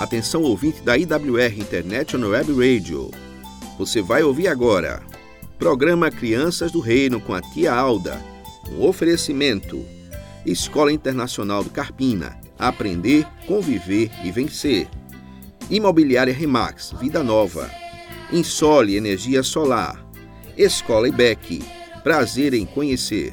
Atenção ouvinte da IWR International Web Radio. Você vai ouvir agora. Programa Crianças do Reino com a tia Alda. Um oferecimento. Escola Internacional do Carpina. Aprender, conviver e vencer. Imobiliária Remax, Vida Nova. Insole Energia Solar. Escola IBEC. Prazer em conhecer.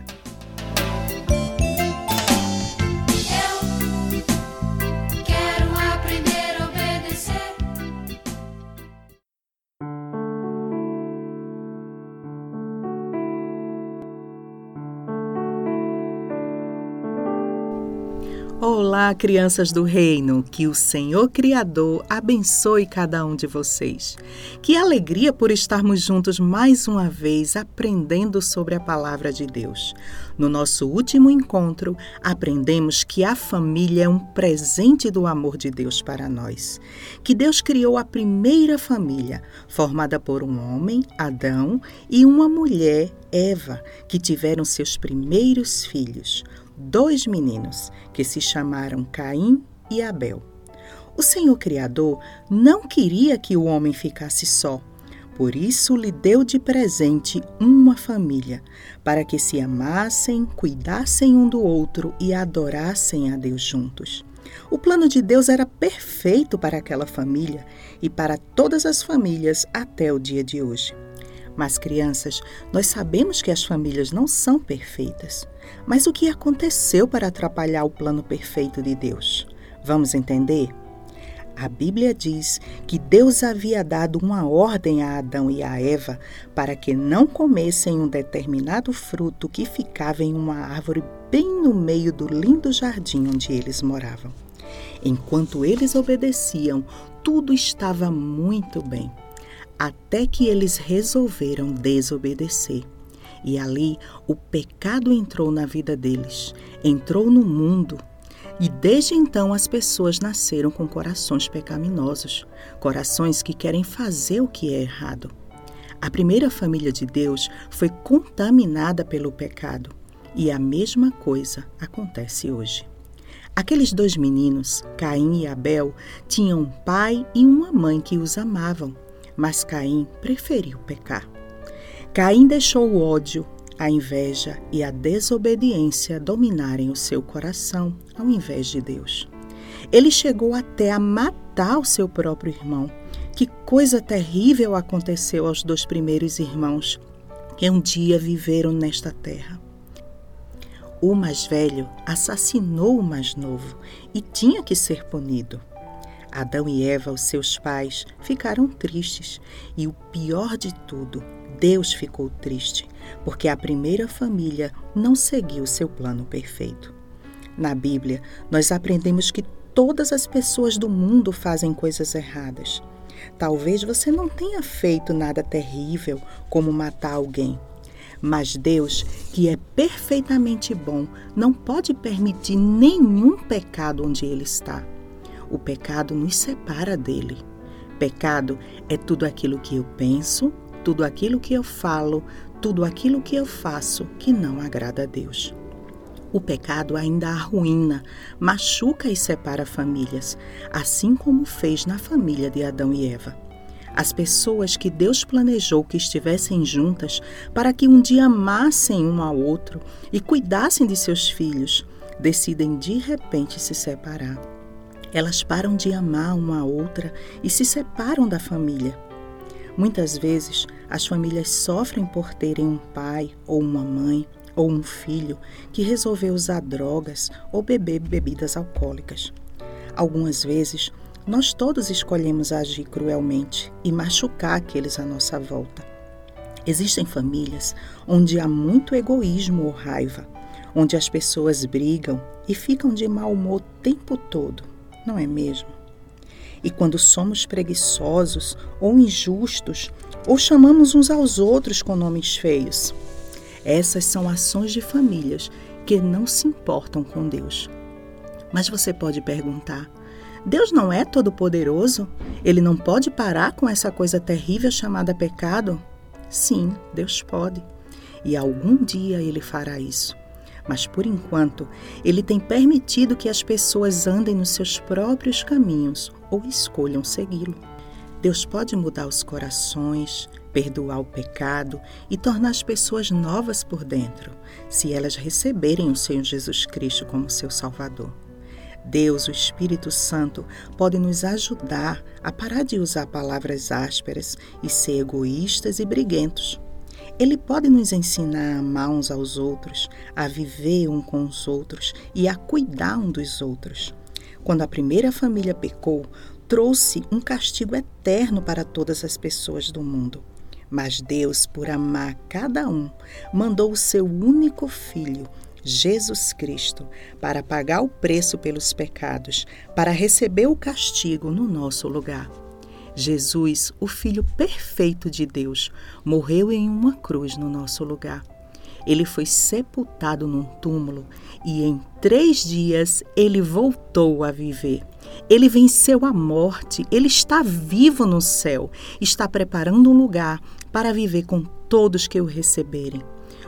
Olá, crianças do reino, que o Senhor Criador abençoe cada um de vocês. Que alegria por estarmos juntos mais uma vez aprendendo sobre a palavra de Deus. No nosso último encontro, aprendemos que a família é um presente do amor de Deus para nós. Que Deus criou a primeira família, formada por um homem, Adão, e uma mulher, Eva, que tiveram seus primeiros filhos dois meninos que se chamaram Caim e Abel. O Senhor Criador não queria que o homem ficasse só, por isso lhe deu de presente uma família, para que se amassem, cuidassem um do outro e adorassem a Deus juntos. O plano de Deus era perfeito para aquela família e para todas as famílias até o dia de hoje. Mas, crianças, nós sabemos que as famílias não são perfeitas. Mas o que aconteceu para atrapalhar o plano perfeito de Deus? Vamos entender? A Bíblia diz que Deus havia dado uma ordem a Adão e a Eva para que não comessem um determinado fruto que ficava em uma árvore bem no meio do lindo jardim onde eles moravam. Enquanto eles obedeciam, tudo estava muito bem até que eles resolveram desobedecer. E ali o pecado entrou na vida deles, entrou no mundo. E desde então as pessoas nasceram com corações pecaminosos, corações que querem fazer o que é errado. A primeira família de Deus foi contaminada pelo pecado, e a mesma coisa acontece hoje. Aqueles dois meninos, Caim e Abel, tinham um pai e uma mãe que os amavam mas Caim preferiu pecar. Caim deixou o ódio, a inveja e a desobediência dominarem o seu coração ao invés de Deus. Ele chegou até a matar o seu próprio irmão. Que coisa terrível aconteceu aos dois primeiros irmãos que um dia viveram nesta terra. O mais velho assassinou o mais novo e tinha que ser punido. Adão e Eva, os seus pais, ficaram tristes e o pior de tudo, Deus ficou triste, porque a primeira família não seguiu seu plano perfeito. Na Bíblia, nós aprendemos que todas as pessoas do mundo fazem coisas erradas. Talvez você não tenha feito nada terrível, como matar alguém. Mas Deus, que é perfeitamente bom, não pode permitir nenhum pecado onde Ele está. O pecado nos separa dele. Pecado é tudo aquilo que eu penso, tudo aquilo que eu falo, tudo aquilo que eu faço que não agrada a Deus. O pecado ainda arruína, machuca e separa famílias, assim como fez na família de Adão e Eva. As pessoas que Deus planejou que estivessem juntas para que um dia amassem um ao outro e cuidassem de seus filhos, decidem de repente se separar. Elas param de amar uma a outra e se separam da família. Muitas vezes, as famílias sofrem por terem um pai ou uma mãe ou um filho que resolveu usar drogas ou beber bebidas alcoólicas. Algumas vezes, nós todos escolhemos agir cruelmente e machucar aqueles à nossa volta. Existem famílias onde há muito egoísmo ou raiva, onde as pessoas brigam e ficam de mau humor o tempo todo não é mesmo? E quando somos preguiçosos ou injustos, ou chamamos uns aos outros com nomes feios, essas são ações de famílias que não se importam com Deus. Mas você pode perguntar: Deus não é todo-poderoso? Ele não pode parar com essa coisa terrível chamada pecado? Sim, Deus pode. E algum dia ele fará isso. Mas por enquanto, ele tem permitido que as pessoas andem nos seus próprios caminhos ou escolham segui-lo. Deus pode mudar os corações, perdoar o pecado e tornar as pessoas novas por dentro, se elas receberem o Senhor Jesus Cristo como seu Salvador. Deus, o Espírito Santo, pode nos ajudar a parar de usar palavras ásperas e ser egoístas e briguentos. Ele pode nos ensinar a amar uns aos outros, a viver um com os outros e a cuidar um dos outros. Quando a primeira família pecou, trouxe um castigo eterno para todas as pessoas do mundo. Mas Deus, por amar cada um, mandou o seu único filho, Jesus Cristo, para pagar o preço pelos pecados, para receber o castigo no nosso lugar. Jesus, o Filho perfeito de Deus, morreu em uma cruz no nosso lugar. Ele foi sepultado num túmulo e em três dias ele voltou a viver. Ele venceu a morte, ele está vivo no céu, está preparando um lugar para viver com todos que o receberem.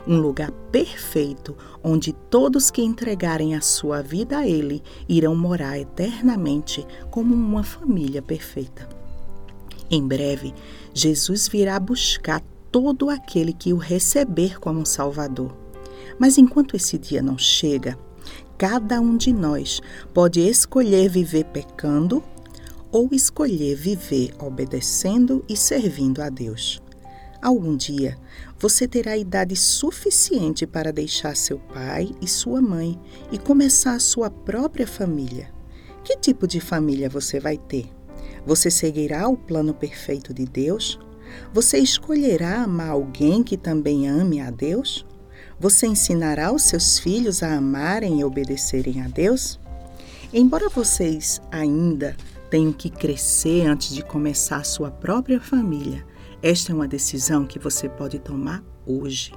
Um lugar perfeito onde todos que entregarem a sua vida a Ele irão morar eternamente como uma família perfeita. Em breve, Jesus virá buscar todo aquele que o receber como Salvador. Mas enquanto esse dia não chega, cada um de nós pode escolher viver pecando ou escolher viver obedecendo e servindo a Deus. Algum dia você terá idade suficiente para deixar seu pai e sua mãe e começar a sua própria família. Que tipo de família você vai ter? Você seguirá o plano perfeito de Deus? Você escolherá amar alguém que também ame a Deus? Você ensinará os seus filhos a amarem e obedecerem a Deus? Embora vocês ainda tenham que crescer antes de começar a sua própria família, esta é uma decisão que você pode tomar hoje.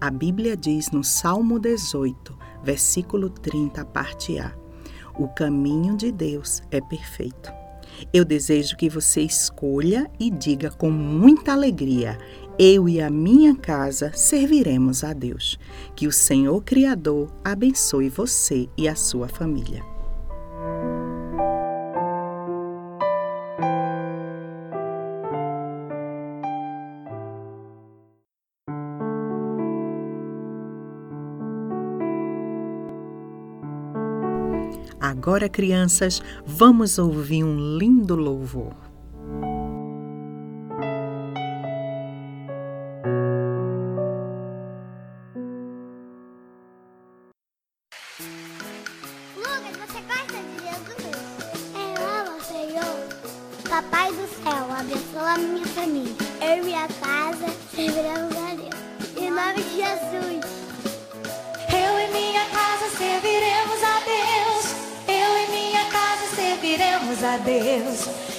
A Bíblia diz no Salmo 18, versículo 30, parte A: O caminho de Deus é perfeito. Eu desejo que você escolha e diga com muita alegria: Eu e a minha casa serviremos a Deus. Que o Senhor Criador abençoe você e a sua família. Agora, crianças, vamos ouvir um lindo louvor. Lucas, você gosta de Jesus? Eu amo Senhor. Papai do céu, abençoa a minha família. Eu e minha casa serviremos a Deus. Em nome de Jesus. Deus.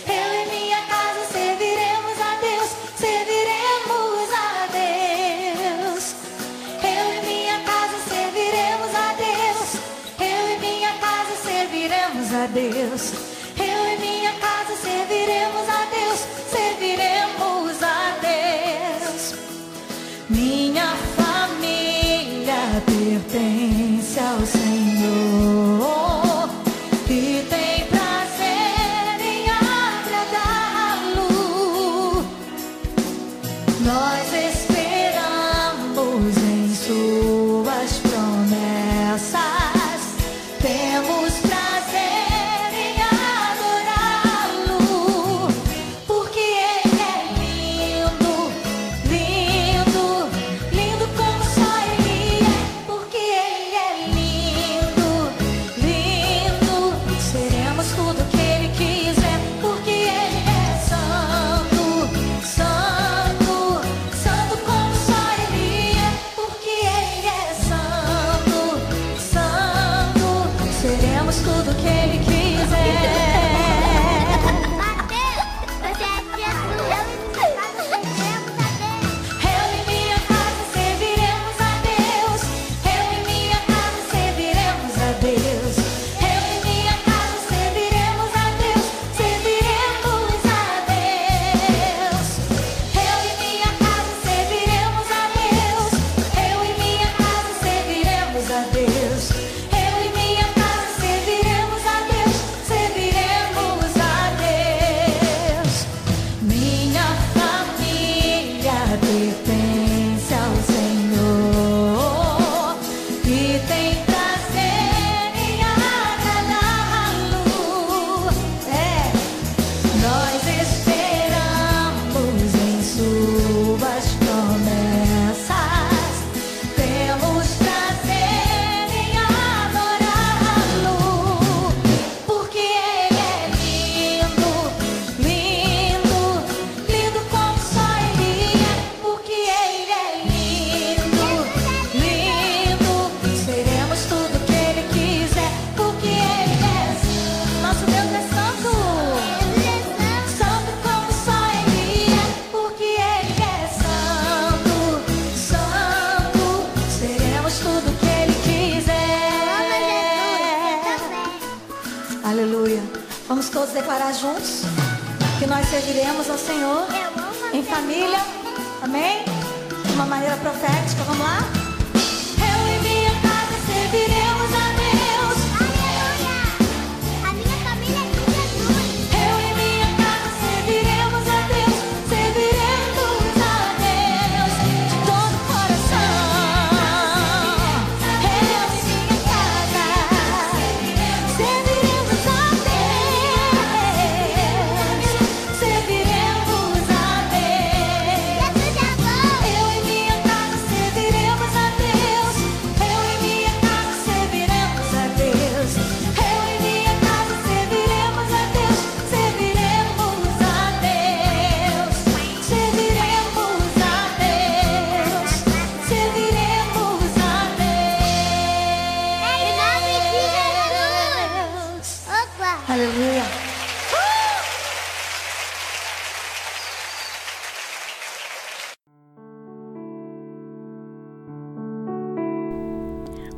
Declarar juntos que nós serviremos ao Senhor em família. Amém? De uma maneira profética. Vamos lá?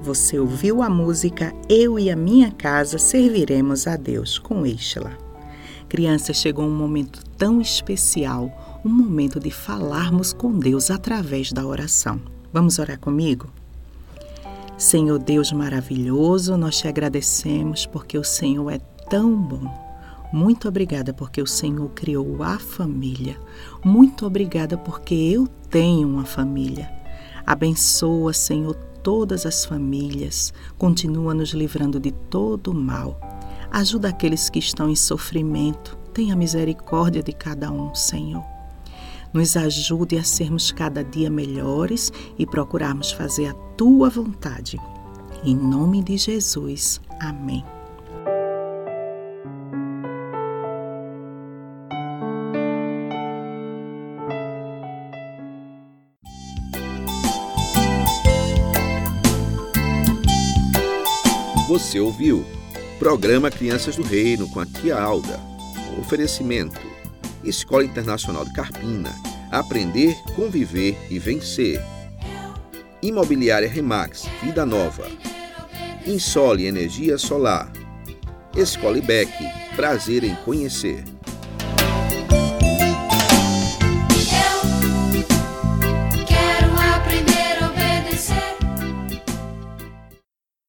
Você ouviu a música Eu e a Minha Casa Serviremos a Deus com Estela. Crianças, chegou um momento tão especial, um momento de falarmos com Deus através da oração. Vamos orar comigo? Senhor Deus maravilhoso, nós te agradecemos porque o Senhor é tão bom. Muito obrigada porque o Senhor criou a família. Muito obrigada porque eu tenho uma família. Abençoa, Senhor, todas as famílias, continua nos livrando de todo o mal. Ajuda aqueles que estão em sofrimento, tenha misericórdia de cada um, Senhor. Nos ajude a sermos cada dia melhores e procurarmos fazer a tua vontade. Em nome de Jesus. Amém. Você ouviu Programa Crianças do Reino com a tia Alda. Oferecimento: Escola Internacional de Carpina. Aprender, conviver e vencer. Imobiliária Remax, Vida Nova. Insole Energia Solar. Escola IBEC, prazer em conhecer.